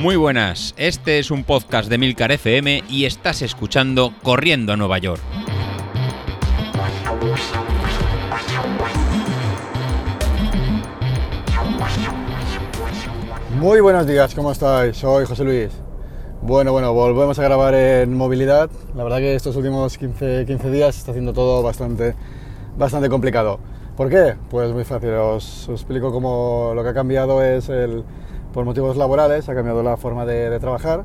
Muy buenas, este es un podcast de Milcar FM y estás escuchando Corriendo a Nueva York. Muy buenos días, ¿cómo estáis? Soy José Luis. Bueno, bueno, volvemos a grabar en movilidad. La verdad que estos últimos 15, 15 días está haciendo todo bastante, bastante complicado. ¿Por qué? Pues muy fácil, os, os explico cómo lo que ha cambiado es el, por motivos laborales, ha cambiado la forma de, trabajar.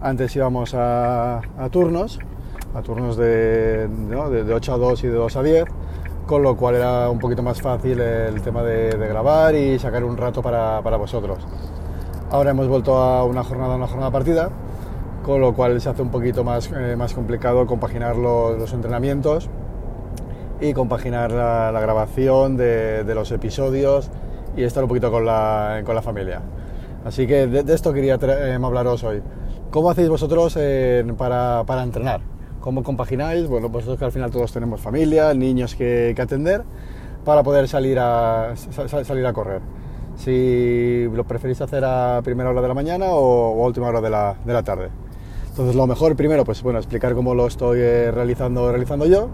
Antes íbamos a, turnos, a turnos de, de, 8 a 2 y de 2 a 10, con lo cual era un poquito más fácil el tema de, grabar y sacar un rato para, vosotros. Ahora hemos vuelto a una jornada, una jornada partida, con lo cual se hace un poquito más, eh, más complicado compaginar los, entrenamientos y compaginar la, grabación de, los episodios y estar un poquito con la, con la familia. Así que de, esto quería eh, hablaros hoy. ¿Cómo hacéis vosotros para, para, entrenar? ¿Cómo compagináis? Bueno, vosotros que al final todos tenemos familia, niños que, atender, para poder salir a, salir a correr. Si lo preferís hacer a primera hora de la mañana o, a última hora de la, de la, tarde. Entonces lo mejor primero, pues bueno, explicar cómo lo estoy eh, realizando, realizando yo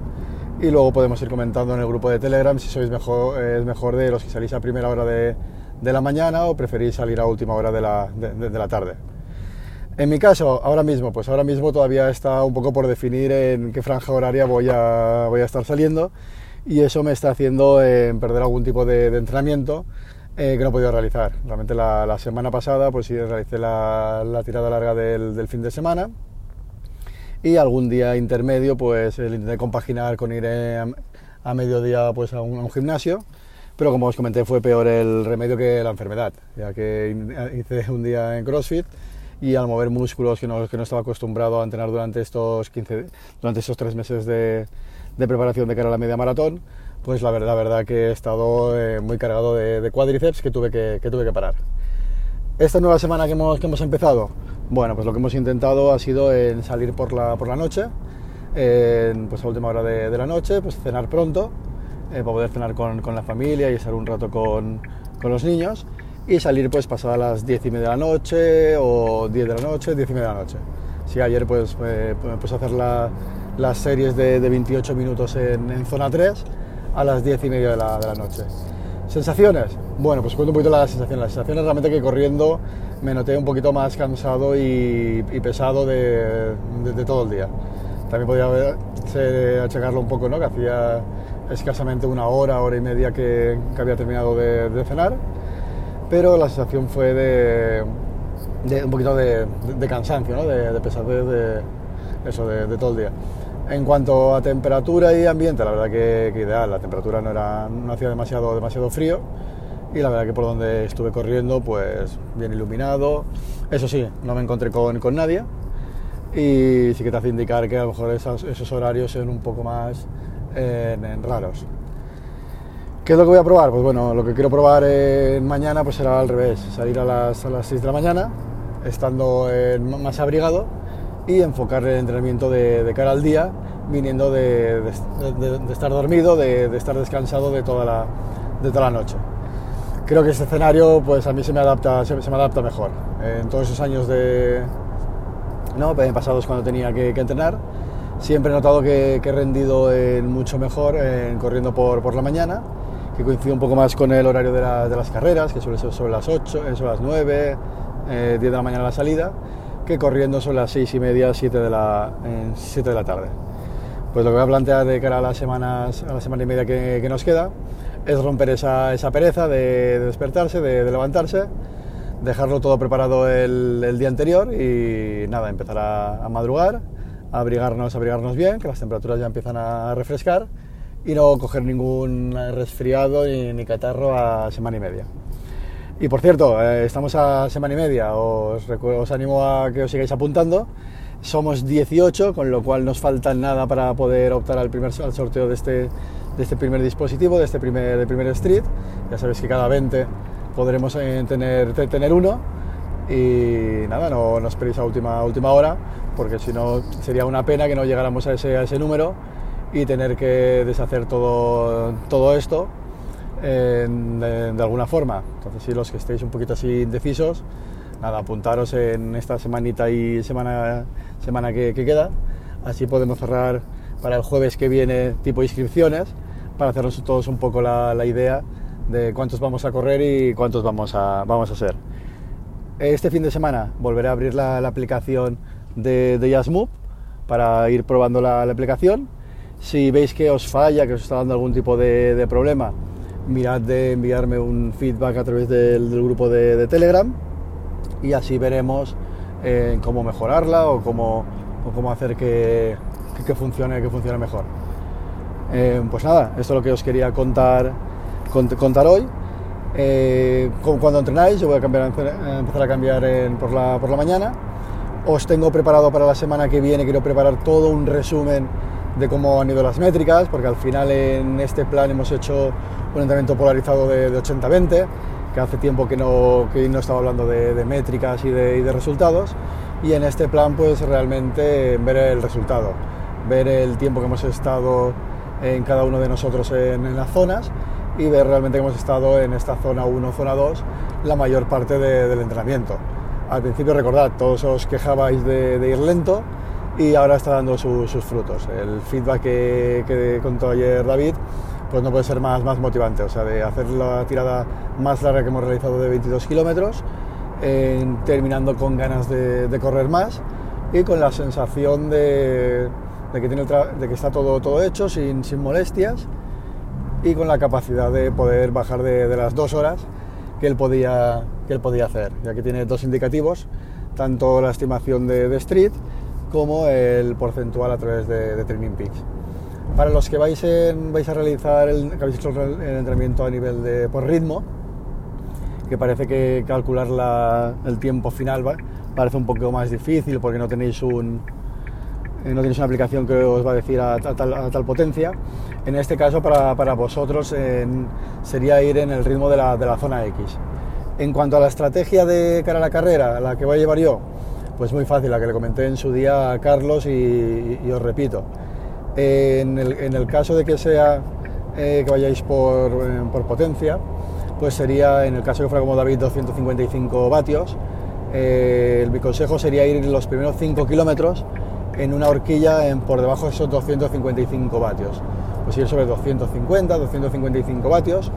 y luego podemos ir comentando en el grupo de Telegram si sois mejor, es mejor de los que salís a primera hora de, de la mañana o preferís salir a última hora de la, de, la, tarde. En mi caso, ahora mismo, pues ahora mismo todavía está un poco por definir en qué franja horaria voy a, voy a estar saliendo y eso me está haciendo eh, perder algún tipo de, entrenamiento eh, que no he podido realizar. Realmente la, semana pasada pues sí realicé la, tirada larga del, fin de semana y algún día intermedio pues el intenté compaginar con ir eh, a, mediodía pues a un gimnasio pero como os comenté fue peor el remedio que la enfermedad, ya que hice un día en CrossFit y al mover músculos que no, que no estaba acostumbrado a entrenar durante estos, 15, durante estos tres meses de, de, preparación de cara a la media maratón, pues la verdad, verdad que he estado eh, muy cargado de, de, cuádriceps que tuve que, que, tuve que parar. Esta nueva semana que hemos, que hemos empezado, bueno, pues lo que hemos intentado ha sido en salir por la, por la noche, pues a última hora de, de la noche, pues cenar pronto, eh, para poder cenar con, con, la familia y estar un rato con, con, los niños y salir pues pasadas las 10 y media de la noche o 10 de la noche, 10 y media de la noche. Sí, ayer pues me puse a hacer la, las series de, de, 28 minutos en, en, zona 3 a las 10 y media de la, de la noche. ¿Sensaciones? Bueno, pues cuento un poquito las sensaciones. Las sensaciones realmente que corriendo me noté un poquito más cansado y, y pesado de, de, de, todo el día. También podría achacarlo un poco, ¿no? Que hacía escasamente una hora, hora y media que, había terminado de, cenar, pero la sensación fue de, un poquito de, cansancio, ¿no? de, pesadez de, eso, de, todo el día. En cuanto a temperatura y ambiente, la verdad que, ideal, la temperatura no, era, no hacía demasiado, demasiado frío y la verdad que por donde estuve corriendo, pues bien iluminado. Eso sí, no me encontré con, con nadie y sí que te hace indicar que a lo mejor esos, esos horarios son un poco más en, raros. ¿Qué es lo que voy a probar? Pues bueno, lo que quiero probar mañana pues será al revés, salir a las, a las 6 de la mañana, estando más abrigado y enfocar el entrenamiento de, cara al día, viniendo de, de estar dormido, de, estar descansado de toda, la, de toda la noche. Creo que este escenario pues a mí se me adapta, se, me adapta mejor. En todos esos años de, ¿no? pasados cuando tenía que, que entrenar, Siempre he notado que, he rendido mucho mejor en corriendo por, la mañana, que coincide un poco más con el horario de, las carreras, que suele ser sobre las 8, eh, sobre las 9, 10 de la mañana la salida, que corriendo sobre las 6 y media, 7 de la, 7 de la tarde. Pues lo que voy a plantear de cara a las semanas, a la semana y media que, nos queda, es romper esa, pereza de, despertarse, de, levantarse, dejarlo todo preparado el, día anterior y nada, empezar a madrugar abrigarnos, abrigarnos bien, que las temperaturas ya empiezan a refrescar y no coger ningún resfriado ni, catarro a semana y media. Y por cierto, eh, estamos a semana y media, os, os, animo a que os sigáis apuntando. Somos 18, con lo cual nos falta nada para poder optar al, primer, al sorteo de este, de este primer dispositivo, de este primer, de primer Street. Ya sabéis que cada 20 podremos eh, tener, tener uno. Y nada, no, no esperéis a última, última hora, porque si no sería una pena que no llegáramos a ese, ese número y tener que deshacer todo, todo esto de, alguna forma. Entonces, si los que estéis un poquito así indecisos, nada, apuntaros en esta semanita y semana, semana que, queda, así podemos cerrar para el jueves que viene tipo inscripciones, para hacernos todos un poco la, idea de cuántos vamos a correr y cuántos vamos a, vamos a hacer. Este fin de semana volveré a abrir la, aplicación de, de para ir probando la, aplicación. Si veis que os falla, que os está dando algún tipo de, problema, mirad de enviarme un feedback a través del, grupo de, Telegram y así veremos eh, cómo mejorarla o cómo, hacer que, que, funcione, que funcione mejor. Eh, pues nada, esto es lo que os quería contar, contar hoy. Eh, cuando entrenáis, yo voy a cambiar, empezar a cambiar por, la, por la mañana. Os tengo preparado para la semana que viene, quiero preparar todo un resumen de cómo han ido las métricas, porque al final en este plan hemos hecho un entrenamiento polarizado de, 80-20, que hace tiempo que no, que no estaba hablando de, métricas y de, y de, resultados, y en este plan pues realmente ver el resultado, ver el tiempo que hemos estado en cada uno de nosotros en, en las zonas y ver realmente que hemos estado en esta zona 1, zona 2 la mayor parte del entrenamiento. Al principio recordad, todos os quejabais de, ir lento y ahora está dando sus frutos. El feedback que, que, contó ayer David pues no puede ser más, motivante, o sea, de hacer la tirada más larga que hemos realizado de 22 kilómetros, terminando con ganas de, correr más y con la sensación de, que, tiene de que está todo, todo hecho, sin, sin molestias y con la capacidad de poder bajar de, las dos horas que él, podía, que él podía hacer, ya que tiene dos indicativos, tanto la estimación de, Street como el porcentual a través de, Training Peaks. Para los que vais, vais a realizar el, habéis hecho el entrenamiento a nivel de por ritmo, que parece que calcular el tiempo final parece un poco más difícil porque no tenéis un, no tenéis una aplicación que os va a decir a, tal, potencia. En este caso, para, vosotros sería ir en el ritmo de la, zona X. En cuanto a la estrategia de cara a la carrera, la que voy a llevar yo, pues muy fácil, la que le comenté en su día a Carlos y, os repito. En el, caso de que sea eh, que vayáis por, eh, por, potencia, pues sería, en el caso que fuera como David, 255 vatios. mi consejo sería ir los primeros 5 kilómetros en una horquilla en, por debajo de esos 255 vatios. Pues ir sobre 250, 255 vatios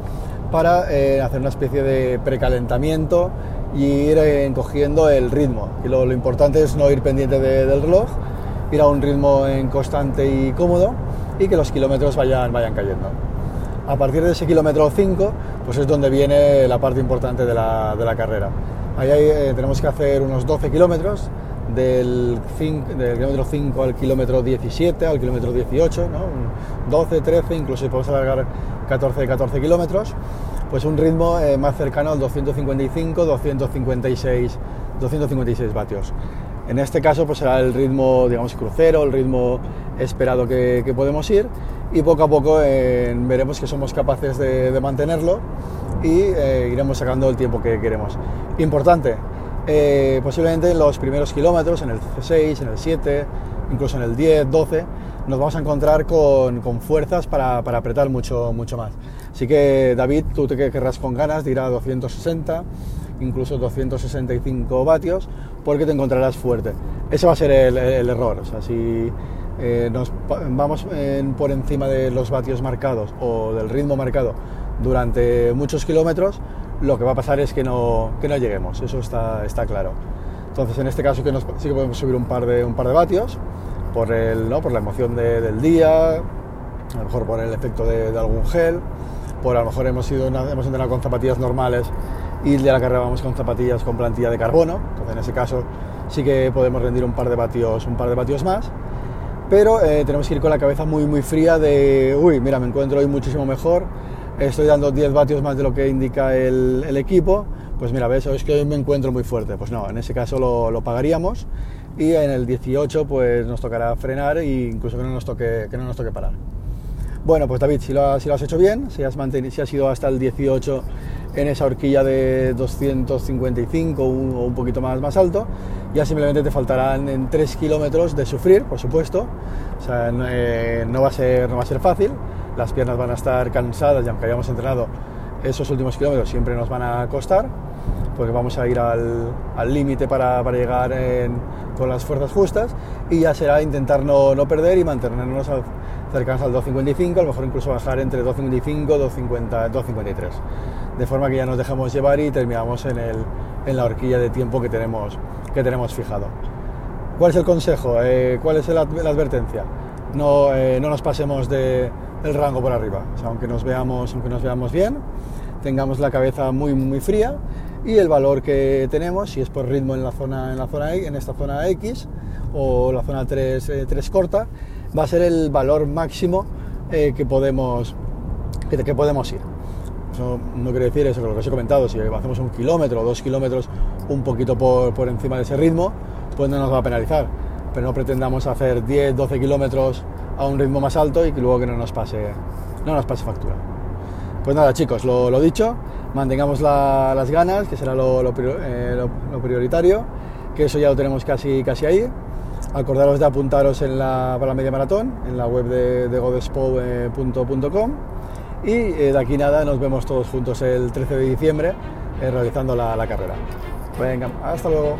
para eh, hacer una especie de precalentamiento y ir encogiendo el ritmo. Y lo, importante es no ir pendiente del reloj, ir a un ritmo en constante y cómodo y que los kilómetros vayan, vayan cayendo. A partir de ese kilómetro 5, pues es donde viene la parte importante de la, de la carrera. Ahí eh, tenemos que hacer unos 12 kilómetros del, kilómetro 5 al kilómetro 17, al kilómetro 18, 12, 13, incluso podemos alargar 14, 14 kilómetros, pues un ritmo eh, más cercano al 255, 256, 256 vatios. En este caso pues será el ritmo, digamos, crucero, el ritmo esperado que, podemos ir y poco a poco eh, veremos que somos capaces de, mantenerlo y eh, iremos sacando el tiempo que queremos. Importante, eh, posiblemente en los primeros kilómetros, en el C6, en el 7, incluso en el 10, 12, nos vamos a encontrar con, fuerzas para, apretar mucho, mucho más. Así que David, tú te querrás con ganas de ir a 260, incluso 265 vatios, porque te encontrarás fuerte. Ese va a ser el, error. Si eh, nos vamos por encima de los vatios marcados o del ritmo marcado durante muchos kilómetros, lo que va a pasar es que no, que no lleguemos, eso está, está claro. Entonces, en este caso que sí que podemos subir un par de, un par de vatios por, el, ¿no? por la emoción del día, a lo mejor por el efecto de, algún gel, por a lo mejor hemos, ido hemos entrenado con zapatillas normales y de la carrera vamos con zapatillas con plantilla de carbono, entonces en ese caso sí que podemos rendir un par de vatios, un par de vatios más, pero eh, tenemos que ir con la cabeza muy muy fría de, uy, mira, me encuentro hoy muchísimo mejor, estoy dando 10 vatios más de lo que indica el, equipo, pues mira, ves, es que hoy me encuentro muy fuerte. Pues no, en ese caso lo, pagaríamos y en el 18 pues nos tocará frenar e incluso que no nos toque, que no nos toque parar. Bueno, pues David, si lo, has, si lo has hecho bien, si has, si has ido hasta el 18 en esa horquilla de 255 o un poquito más, más alto, ya simplemente te faltarán en 3 kilómetros de sufrir, por supuesto. O sea, eh, no, va a ser, no va a ser fácil, las piernas van a estar cansadas y aunque hayamos entrenado esos últimos kilómetros siempre nos van a costar, porque vamos a ir al límite para, para, llegar con las fuerzas justas y ya será intentar no, no perder y mantenernos cercanos al 2.55, a lo mejor incluso bajar entre 2.55 2.50, 2.53, de forma que ya nos dejamos llevar y terminamos en, el, en la horquilla de tiempo que tenemos, que tenemos fijado. ¿Cuál es el consejo? Eh, ¿Cuál es la, advertencia? No, eh, no nos pasemos de, del rango por arriba, aunque, nos veamos, aunque nos veamos bien, tengamos la cabeza muy, muy fría y el valor que tenemos, si es por ritmo en la zona, en la zona en esta zona X o la zona 3, eh, corta, va a ser el valor máximo eh, que, podemos, que, podemos ir. Eso no quiere decir eso, lo que os he comentado, si hacemos un kilómetro o dos kilómetros un poquito por, por encima de ese ritmo, pues no nos va a penalizar. Pero no pretendamos hacer 10, 12 kilómetros a un ritmo más alto y que luego que no nos pase, no nos pase factura. Pues nada chicos, lo, lo dicho, mantengamos las ganas, que será lo, eh, lo, prioritario, que eso ya lo tenemos casi, casi ahí. Acordaros de apuntaros en la, para la media maratón en la web de, de godespo.com y eh, de aquí nada nos vemos todos juntos el 13 de diciembre eh, realizando la, la carrera. Venga, hasta luego.